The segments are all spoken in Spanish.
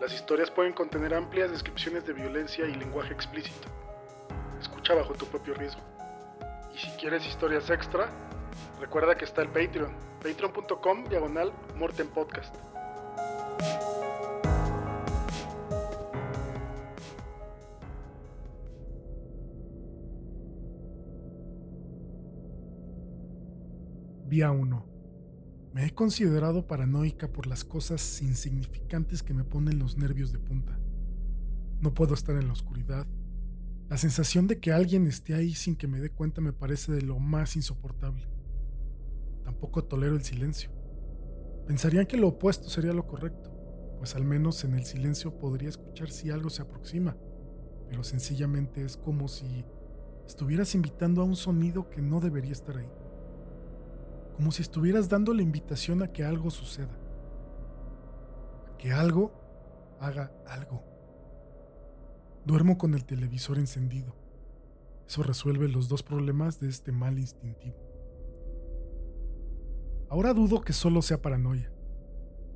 Las historias pueden contener amplias descripciones de violencia y lenguaje explícito. Escucha bajo tu propio riesgo. Y si quieres historias extra, recuerda que está el Patreon, patreon.com diagonal Morten Podcast. Vía 1. Me he considerado paranoica por las cosas insignificantes que me ponen los nervios de punta. No puedo estar en la oscuridad. La sensación de que alguien esté ahí sin que me dé cuenta me parece de lo más insoportable. Tampoco tolero el silencio. Pensarían que lo opuesto sería lo correcto, pues al menos en el silencio podría escuchar si algo se aproxima, pero sencillamente es como si estuvieras invitando a un sonido que no debería estar ahí como si estuvieras dando la invitación a que algo suceda, a que algo haga algo. Duermo con el televisor encendido. Eso resuelve los dos problemas de este mal instintivo. Ahora dudo que solo sea paranoia.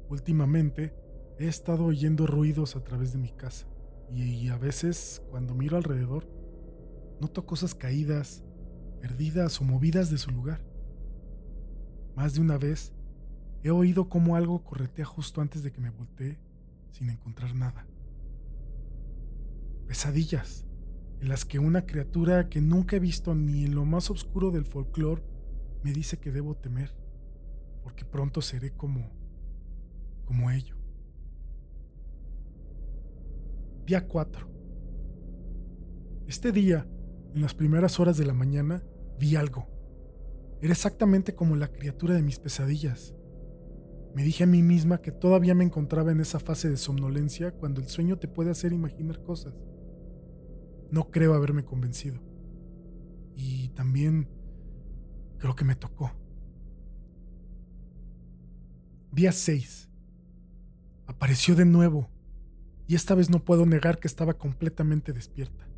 Últimamente he estado oyendo ruidos a través de mi casa y a veces cuando miro alrededor noto cosas caídas, perdidas o movidas de su lugar. Más de una vez he oído cómo algo corretea justo antes de que me voltee sin encontrar nada. Pesadillas en las que una criatura que nunca he visto ni en lo más oscuro del folclore me dice que debo temer, porque pronto seré como como ello. Día 4. Este día, en las primeras horas de la mañana, vi algo. Era exactamente como la criatura de mis pesadillas. Me dije a mí misma que todavía me encontraba en esa fase de somnolencia cuando el sueño te puede hacer imaginar cosas. No creo haberme convencido. Y también creo que me tocó. Día 6. Apareció de nuevo, y esta vez no puedo negar que estaba completamente despierta.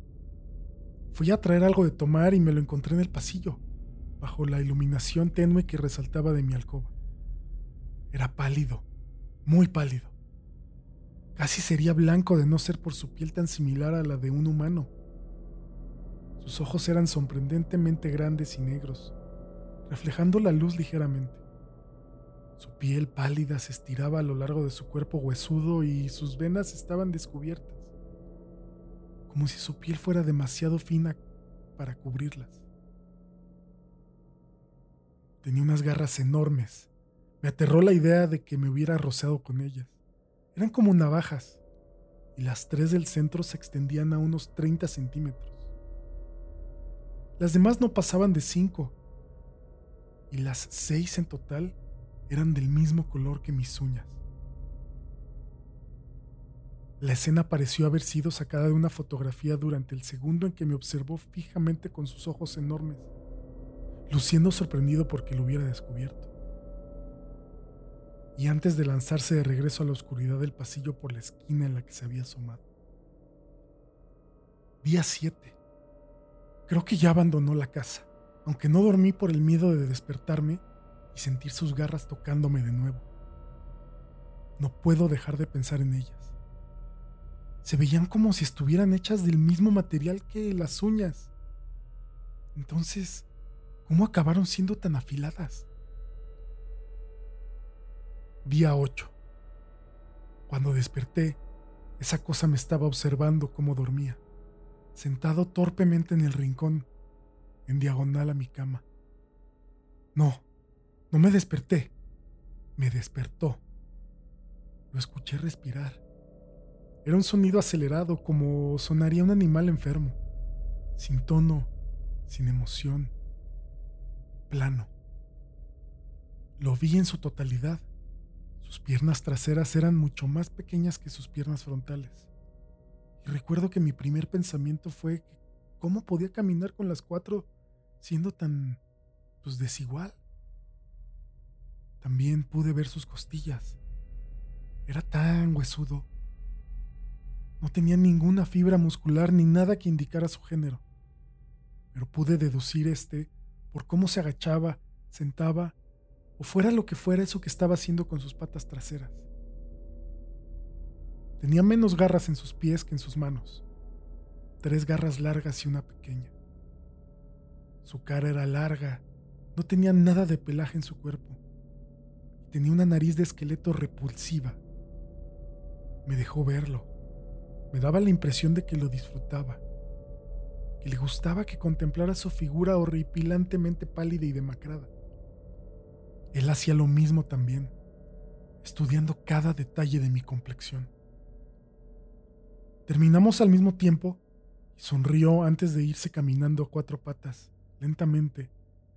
Fui a traer algo de tomar y me lo encontré en el pasillo bajo la iluminación tenue que resaltaba de mi alcoba. Era pálido, muy pálido. Casi sería blanco de no ser por su piel tan similar a la de un humano. Sus ojos eran sorprendentemente grandes y negros, reflejando la luz ligeramente. Su piel pálida se estiraba a lo largo de su cuerpo huesudo y sus venas estaban descubiertas, como si su piel fuera demasiado fina para cubrirlas. Tenía unas garras enormes. Me aterró la idea de que me hubiera rozado con ellas. Eran como navajas, y las tres del centro se extendían a unos 30 centímetros. Las demás no pasaban de 5, y las seis en total eran del mismo color que mis uñas. La escena pareció haber sido sacada de una fotografía durante el segundo en que me observó fijamente con sus ojos enormes luciendo sorprendido porque lo hubiera descubierto. Y antes de lanzarse de regreso a la oscuridad del pasillo por la esquina en la que se había asomado. Día 7. Creo que ya abandonó la casa, aunque no dormí por el miedo de despertarme y sentir sus garras tocándome de nuevo. No puedo dejar de pensar en ellas. Se veían como si estuvieran hechas del mismo material que las uñas. Entonces, ¿Cómo acabaron siendo tan afiladas? Día 8. Cuando desperté, esa cosa me estaba observando cómo dormía, sentado torpemente en el rincón, en diagonal a mi cama. No, no me desperté, me despertó. Lo escuché respirar. Era un sonido acelerado como sonaría un animal enfermo, sin tono, sin emoción plano. Lo vi en su totalidad. Sus piernas traseras eran mucho más pequeñas que sus piernas frontales. Y recuerdo que mi primer pensamiento fue cómo podía caminar con las cuatro siendo tan pues desigual. También pude ver sus costillas. Era tan huesudo. No tenía ninguna fibra muscular ni nada que indicara su género. Pero pude deducir este por cómo se agachaba, sentaba o fuera lo que fuera eso que estaba haciendo con sus patas traseras. Tenía menos garras en sus pies que en sus manos, tres garras largas y una pequeña. Su cara era larga, no tenía nada de pelaje en su cuerpo, tenía una nariz de esqueleto repulsiva. Me dejó verlo. Me daba la impresión de que lo disfrutaba, le gustaba que contemplara su figura horripilantemente pálida y demacrada. Él hacía lo mismo también, estudiando cada detalle de mi complexión. Terminamos al mismo tiempo y sonrió antes de irse caminando a cuatro patas, lentamente,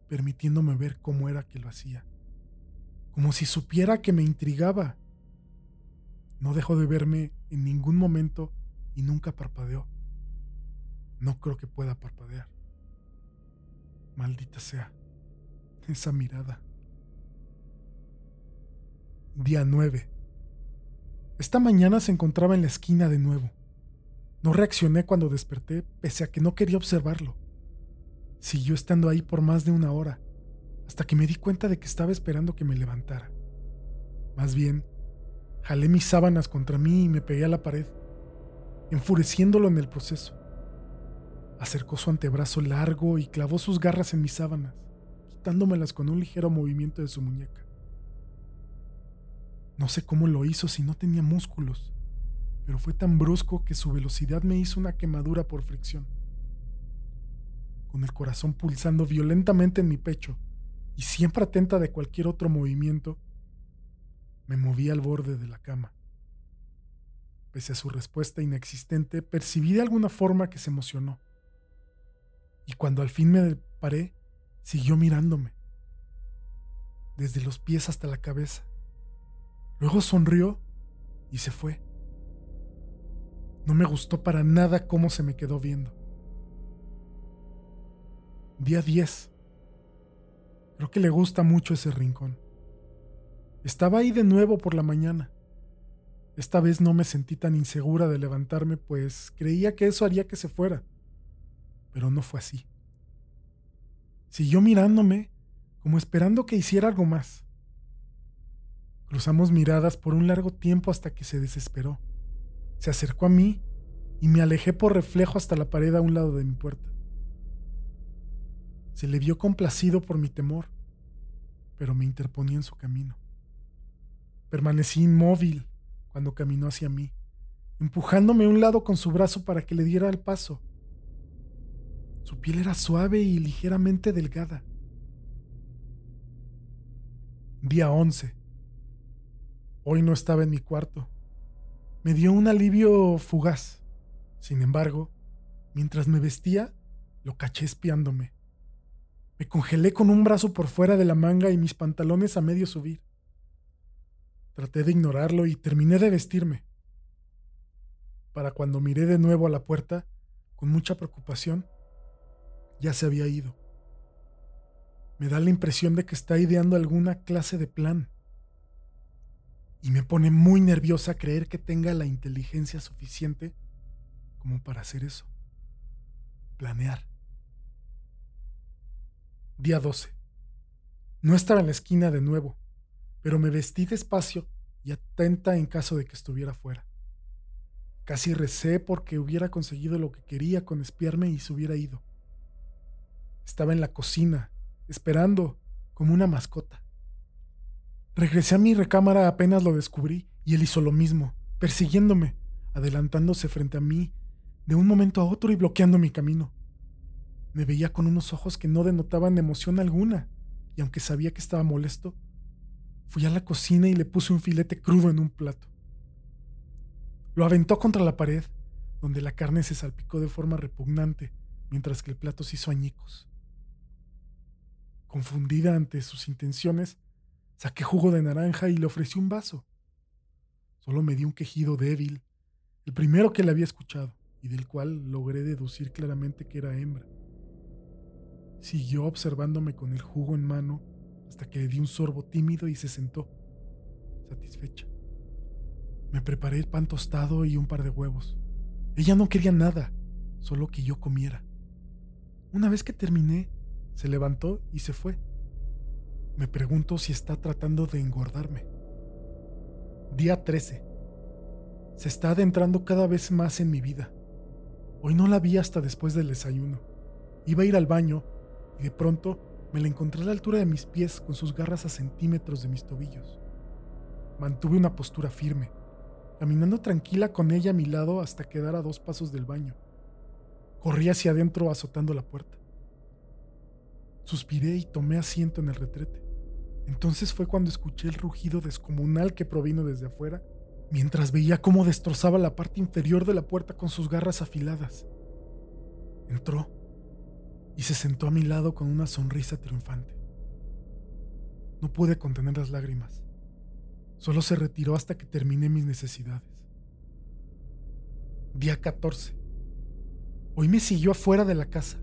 permitiéndome ver cómo era que lo hacía. Como si supiera que me intrigaba. No dejó de verme en ningún momento y nunca parpadeó. No creo que pueda parpadear. Maldita sea esa mirada. Día 9. Esta mañana se encontraba en la esquina de nuevo. No reaccioné cuando desperté, pese a que no quería observarlo. Siguió estando ahí por más de una hora, hasta que me di cuenta de que estaba esperando que me levantara. Más bien, jalé mis sábanas contra mí y me pegué a la pared, enfureciéndolo en el proceso. Acercó su antebrazo largo y clavó sus garras en mis sábanas, quitándomelas con un ligero movimiento de su muñeca. No sé cómo lo hizo si no tenía músculos, pero fue tan brusco que su velocidad me hizo una quemadura por fricción. Con el corazón pulsando violentamente en mi pecho y siempre atenta de cualquier otro movimiento, me moví al borde de la cama. Pese a su respuesta inexistente, percibí de alguna forma que se emocionó. Y cuando al fin me paré, siguió mirándome, desde los pies hasta la cabeza. Luego sonrió y se fue. No me gustó para nada cómo se me quedó viendo. Día 10. Creo que le gusta mucho ese rincón. Estaba ahí de nuevo por la mañana. Esta vez no me sentí tan insegura de levantarme, pues creía que eso haría que se fuera. Pero no fue así. Siguió mirándome, como esperando que hiciera algo más. Cruzamos miradas por un largo tiempo hasta que se desesperó. Se acercó a mí y me alejé por reflejo hasta la pared a un lado de mi puerta. Se le vio complacido por mi temor, pero me interponía en su camino. Permanecí inmóvil cuando caminó hacia mí, empujándome a un lado con su brazo para que le diera el paso. Su piel era suave y ligeramente delgada. Día 11. Hoy no estaba en mi cuarto. Me dio un alivio fugaz. Sin embargo, mientras me vestía, lo caché espiándome. Me congelé con un brazo por fuera de la manga y mis pantalones a medio subir. Traté de ignorarlo y terminé de vestirme. Para cuando miré de nuevo a la puerta, con mucha preocupación, ya se había ido. Me da la impresión de que está ideando alguna clase de plan y me pone muy nerviosa creer que tenga la inteligencia suficiente como para hacer eso. Planear. Día 12. No estaba en la esquina de nuevo, pero me vestí despacio y atenta en caso de que estuviera fuera. Casi recé porque hubiera conseguido lo que quería con espiarme y se hubiera ido. Estaba en la cocina, esperando como una mascota. Regresé a mi recámara apenas lo descubrí y él hizo lo mismo, persiguiéndome, adelantándose frente a mí de un momento a otro y bloqueando mi camino. Me veía con unos ojos que no denotaban emoción alguna, y aunque sabía que estaba molesto, fui a la cocina y le puse un filete crudo en un plato. Lo aventó contra la pared, donde la carne se salpicó de forma repugnante, mientras que el plato se hizo añicos. Confundida ante sus intenciones, Saqué jugo de naranja y le ofrecí un vaso. Solo me dio un quejido débil, el primero que le había escuchado. y del cual logré deducir claramente que era hembra. Siguió observándome con el jugo en mano hasta que le di un sorbo tímido y se sentó, satisfecha. Me preparé el pan tostado y un par de huevos. Ella no quería nada, solo que yo comiera. Una vez que terminé, se levantó y se fue. Me pregunto si está tratando de engordarme. Día 13. Se está adentrando cada vez más en mi vida. Hoy no la vi hasta después del desayuno. Iba a ir al baño y de pronto me la encontré a la altura de mis pies con sus garras a centímetros de mis tobillos. Mantuve una postura firme, caminando tranquila con ella a mi lado hasta quedar a dos pasos del baño. Corrí hacia adentro azotando la puerta. Suspiré y tomé asiento en el retrete. Entonces fue cuando escuché el rugido descomunal que provino desde afuera, mientras veía cómo destrozaba la parte inferior de la puerta con sus garras afiladas. Entró y se sentó a mi lado con una sonrisa triunfante. No pude contener las lágrimas. Solo se retiró hasta que terminé mis necesidades. Día 14. Hoy me siguió afuera de la casa.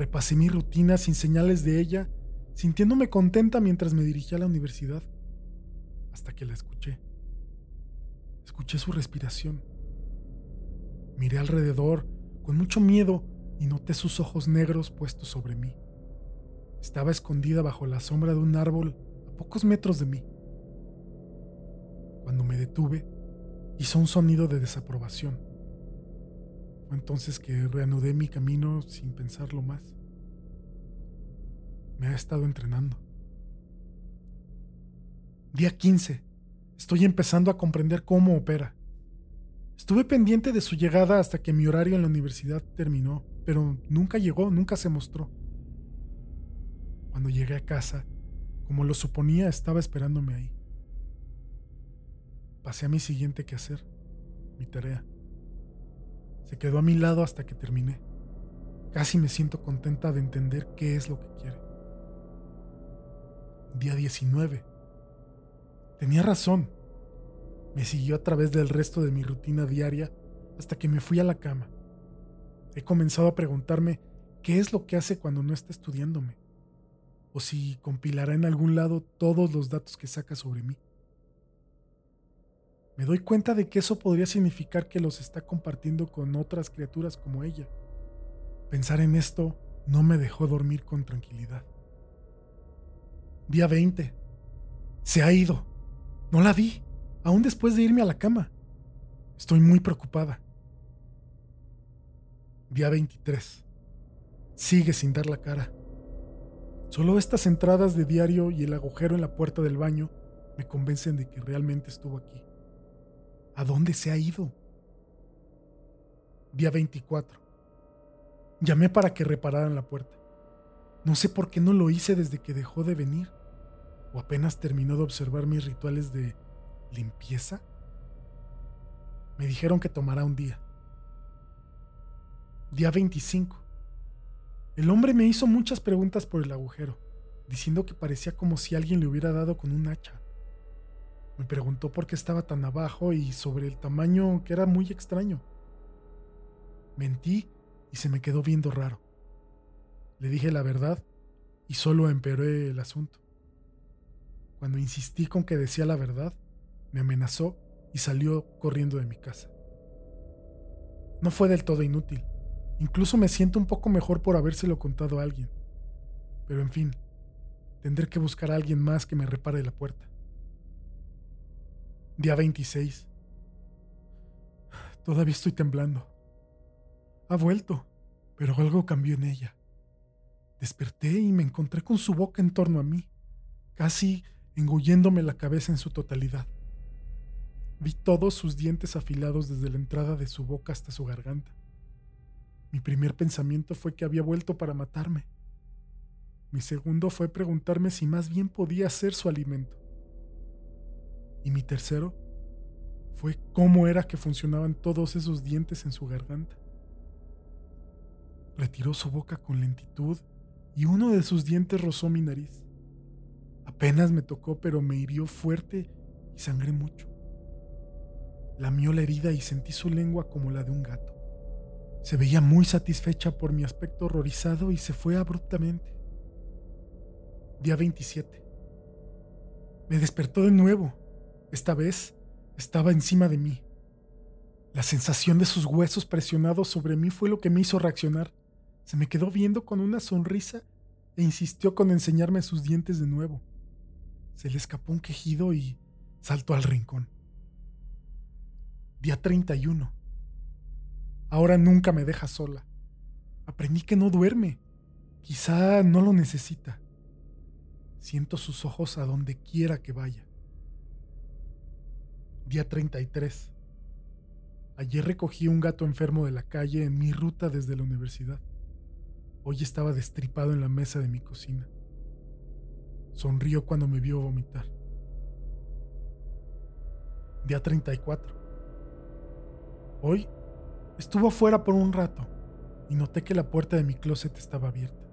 Repasé mi rutina sin señales de ella, sintiéndome contenta mientras me dirigía a la universidad, hasta que la escuché. Escuché su respiración. Miré alrededor con mucho miedo y noté sus ojos negros puestos sobre mí. Estaba escondida bajo la sombra de un árbol a pocos metros de mí. Cuando me detuve, hizo un sonido de desaprobación. Fue entonces que reanudé mi camino sin pensarlo más. Me ha estado entrenando. Día 15. Estoy empezando a comprender cómo opera. Estuve pendiente de su llegada hasta que mi horario en la universidad terminó pero nunca llegó, nunca se mostró. Cuando llegué a casa, como lo suponía, estaba esperándome ahí. Pasé a mi siguiente quehacer, mi tarea. Se quedó a mi lado hasta que terminé. Casi me siento contenta de entender qué es lo que quiere. Día 19. Tenía razón. Me siguió a través del resto de mi rutina diaria hasta que me fui a la cama. He comenzado a preguntarme qué es lo que hace cuando no está estudiándome, o si compilará en algún lado todos los datos que saca sobre mí. Me doy cuenta de que eso podría significar que los está compartiendo con otras criaturas como ella. Pensar en esto no me dejó dormir con tranquilidad. Día 20. Se ha ido. No la vi, aún después de irme a la cama. Estoy muy preocupada. Día 23. Sigue sin dar la cara. Solo estas entradas de diario y el agujero en la puerta del baño me convencen de que realmente estuvo aquí. ¿A dónde se ha ido? Día 24. Llamé para que repararan la puerta. No sé por qué no lo hice desde que dejó de venir. ¿O apenas terminó de observar mis rituales de limpieza? Me dijeron que tomará un día. Día 25. El hombre me hizo muchas preguntas por el agujero, diciendo que parecía como si alguien le hubiera dado con un hacha. Me preguntó por qué estaba tan abajo y sobre el tamaño que era muy extraño. Mentí y se me quedó viendo raro. Le dije la verdad y solo empeoré el asunto. Cuando insistí con que decía la verdad, me amenazó y salió corriendo de mi casa. No fue del todo inútil. Incluso me siento un poco mejor por habérselo contado a alguien. Pero en fin, tendré que buscar a alguien más que me repare la puerta. Día 26. Todavía estoy temblando. Ha vuelto, pero algo cambió en ella. Desperté y me encontré con su boca en torno a mí, casi engulléndome la cabeza en su totalidad. Vi todos sus dientes afilados desde la entrada de su boca hasta su garganta. Mi primer pensamiento fue que había vuelto para matarme. Mi segundo fue preguntarme si más bien podía ser su alimento. Y mi tercero fue cómo era que funcionaban todos esos dientes en su garganta. Retiró su boca con lentitud y uno de sus dientes rozó mi nariz. Apenas me tocó, pero me hirió fuerte y sangré mucho. Lamió la herida y sentí su lengua como la de un gato. Se veía muy satisfecha por mi aspecto horrorizado y se fue abruptamente. Día 27. Me despertó de nuevo. Esta vez estaba encima de mí. La sensación de sus huesos presionados sobre mí fue lo que me hizo reaccionar. Se me quedó viendo con una sonrisa e insistió con enseñarme sus dientes de nuevo. Se le escapó un quejido y saltó al rincón. Día 31. Ahora nunca me deja sola. Aprendí que no duerme. Quizá no lo necesita. Siento sus ojos a donde quiera que vaya. Día 33. Ayer recogí un gato enfermo de la calle en mi ruta desde la universidad. Hoy estaba destripado en la mesa de mi cocina. Sonrió cuando me vio vomitar. Día 34. Hoy Estuvo afuera por un rato y noté que la puerta de mi closet estaba abierta.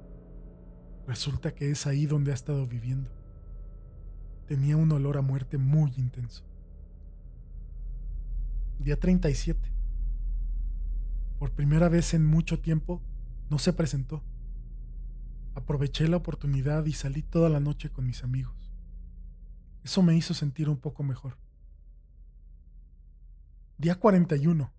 Resulta que es ahí donde ha estado viviendo. Tenía un olor a muerte muy intenso. Día 37. Por primera vez en mucho tiempo no se presentó. Aproveché la oportunidad y salí toda la noche con mis amigos. Eso me hizo sentir un poco mejor. Día 41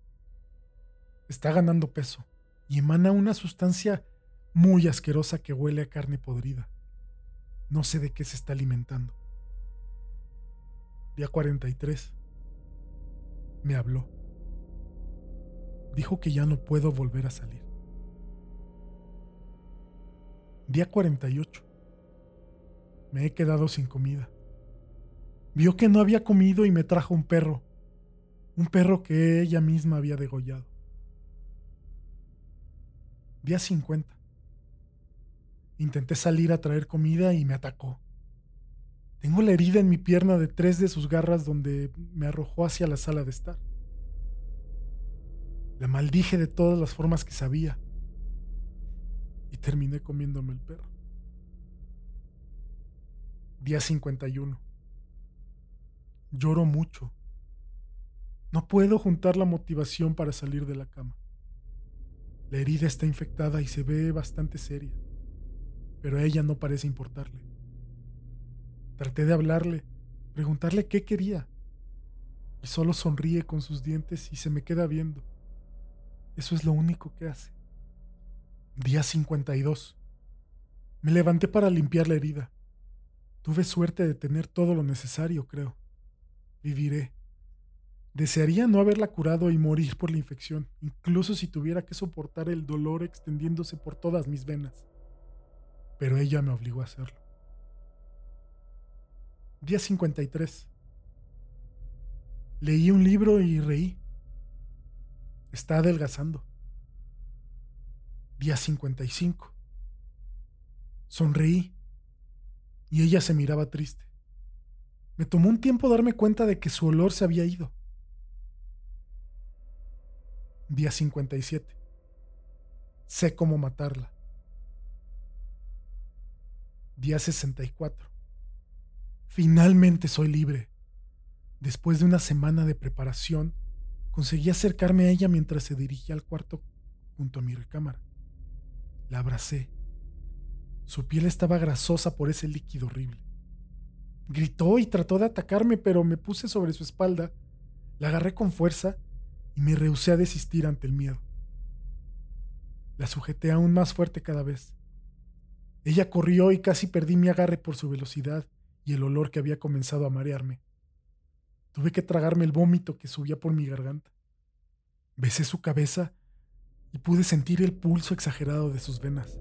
está ganando peso y emana una sustancia muy asquerosa que huele a carne podrida. No sé de qué se está alimentando. Día 43. Me habló. Dijo que ya no puedo volver a salir. Día 48. Me he quedado sin comida. Vio que no había comido y me trajo un perro. Un perro que ella misma había degollado. Día 50. Intenté salir a traer comida y me atacó. Tengo la herida en mi pierna de tres de sus garras donde me arrojó hacia la sala de estar. La maldije de todas las formas que sabía y terminé comiéndome el perro. Día 51. Lloro mucho. No puedo juntar la motivación para salir de la cama. La herida está infectada y se ve bastante seria, pero a ella no parece importarle. Traté de hablarle, preguntarle qué quería, y solo sonríe con sus dientes y se me queda viendo. Eso es lo único que hace. Día 52. Me levanté para limpiar la herida. Tuve suerte de tener todo lo necesario, creo. Viviré. Desearía no haberla curado y morir por la infección, incluso si tuviera que soportar el dolor extendiéndose por todas mis venas. Pero ella me obligó a hacerlo. Día 53. Leí un libro y reí. Está adelgazando. Día 55. Sonreí y ella se miraba triste. Me tomó un tiempo darme cuenta de que su olor se había ido. Día 57. Sé cómo matarla. Día 64. Finalmente soy libre. Después de una semana de preparación, conseguí acercarme a ella mientras se dirigía al cuarto junto a mi recámara. La abracé. Su piel estaba grasosa por ese líquido horrible. Gritó y trató de atacarme, pero me puse sobre su espalda, la agarré con fuerza y me rehusé a desistir ante el miedo. La sujeté aún más fuerte cada vez. Ella corrió y casi perdí mi agarre por su velocidad y el olor que había comenzado a marearme. Tuve que tragarme el vómito que subía por mi garganta. Besé su cabeza y pude sentir el pulso exagerado de sus venas.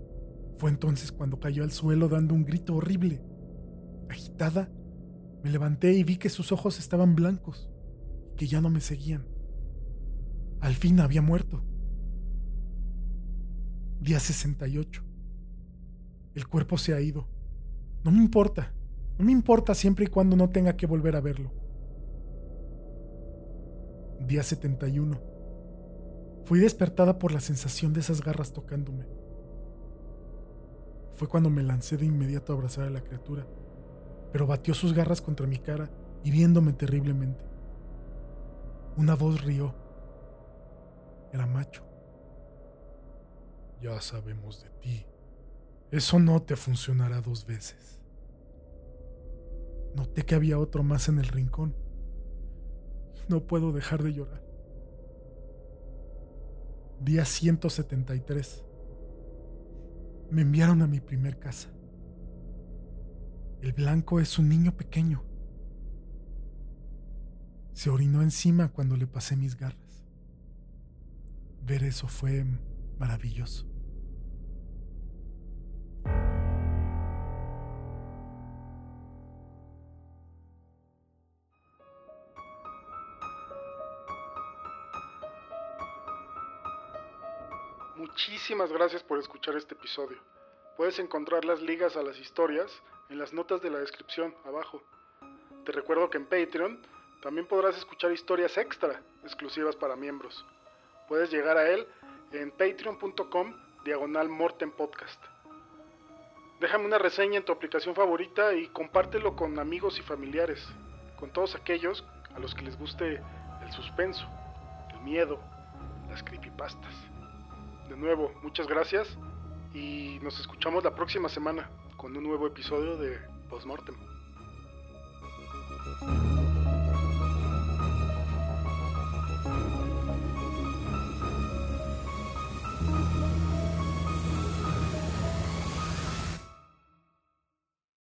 Fue entonces cuando cayó al suelo dando un grito horrible. Agitada, me levanté y vi que sus ojos estaban blancos y que ya no me seguían. Al fin había muerto. Día 68. El cuerpo se ha ido. No me importa. No me importa siempre y cuando no tenga que volver a verlo. Día 71. Fui despertada por la sensación de esas garras tocándome. Fue cuando me lancé de inmediato a abrazar a la criatura, pero batió sus garras contra mi cara, hiriéndome terriblemente. Una voz rió era macho. Ya sabemos de ti. Eso no te funcionará dos veces. Noté que había otro más en el rincón. No puedo dejar de llorar. Día 173. Me enviaron a mi primer casa. El blanco es un niño pequeño. Se orinó encima cuando le pasé mis garras. Ver eso fue maravilloso. Muchísimas gracias por escuchar este episodio. Puedes encontrar las ligas a las historias en las notas de la descripción abajo. Te recuerdo que en Patreon también podrás escuchar historias extra exclusivas para miembros. Puedes llegar a él en patreon.com diagonal Morten Podcast. Déjame una reseña en tu aplicación favorita y compártelo con amigos y familiares, con todos aquellos a los que les guste el suspenso, el miedo, las creepypastas. De nuevo, muchas gracias y nos escuchamos la próxima semana con un nuevo episodio de Postmortem.